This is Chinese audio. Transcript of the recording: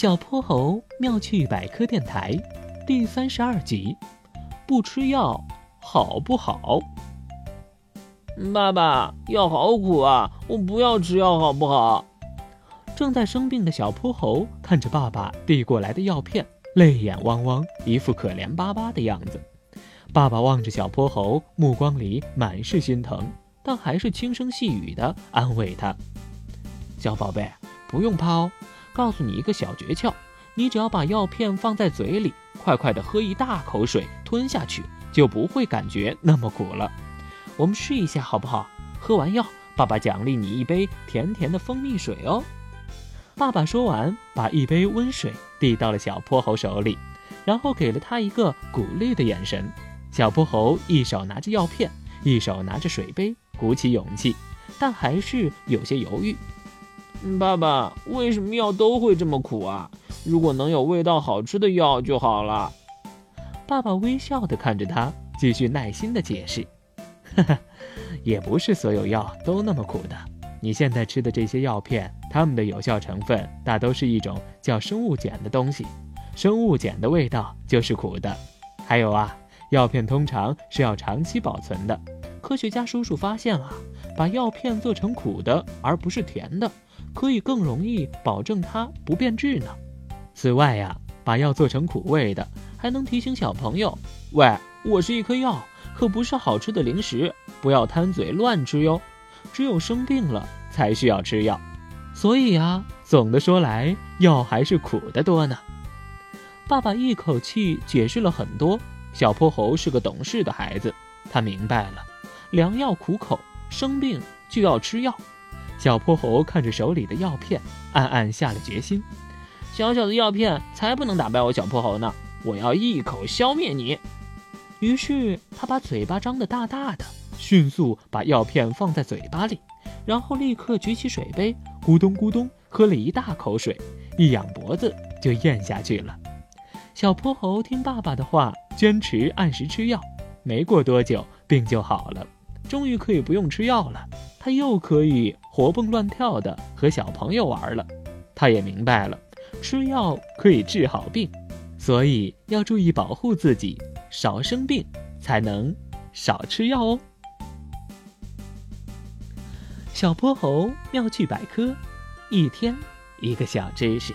小泼猴妙趣百科电台第三十二集：不吃药好不好？爸爸，药好苦啊！我不要吃药好不好？正在生病的小泼猴看着爸爸递过来的药片，泪眼汪汪，一副可怜巴巴的样子。爸爸望着小泼猴，目光里满是心疼，但还是轻声细语地安慰他：“小宝贝，不用怕哦。”告诉你一个小诀窍，你只要把药片放在嘴里，快快的喝一大口水，吞下去就不会感觉那么苦了。我们试一下好不好？喝完药，爸爸奖励你一杯甜甜的蜂蜜水哦。爸爸说完，把一杯温水递到了小泼猴手里，然后给了他一个鼓励的眼神。小泼猴一手拿着药片，一手拿着水杯，鼓起勇气，但还是有些犹豫。爸爸，为什么药都会这么苦啊？如果能有味道好吃的药就好了。爸爸微笑地看着他，继续耐心地解释：“哈哈，也不是所有药都那么苦的。你现在吃的这些药片，它们的有效成分大都是一种叫生物碱的东西。生物碱的味道就是苦的。还有啊，药片通常是要长期保存的。科学家叔叔发现啊，把药片做成苦的，而不是甜的。”可以更容易保证它不变质呢。此外呀，把药做成苦味的，还能提醒小朋友：喂，我是一颗药，可不是好吃的零食，不要贪嘴乱吃哟。只有生病了才需要吃药。所以啊，总的说来，药还是苦的多呢。爸爸一口气解释了很多。小泼猴是个懂事的孩子，他明白了，良药苦口，生病就要吃药。小泼猴看着手里的药片，暗暗下了决心：小小的药片才不能打败我小泼猴呢！我要一口消灭你！于是他把嘴巴张得大大的，迅速把药片放在嘴巴里，然后立刻举起水杯，咕咚咕咚喝了一大口水，一仰脖子就咽下去了。小泼猴听爸爸的话，坚持按时吃药，没过多久病就好了，终于可以不用吃药了。他又可以活蹦乱跳的和小朋友玩了。他也明白了，吃药可以治好病，所以要注意保护自己，少生病，才能少吃药哦。小泼猴妙趣百科，一天一个小知识。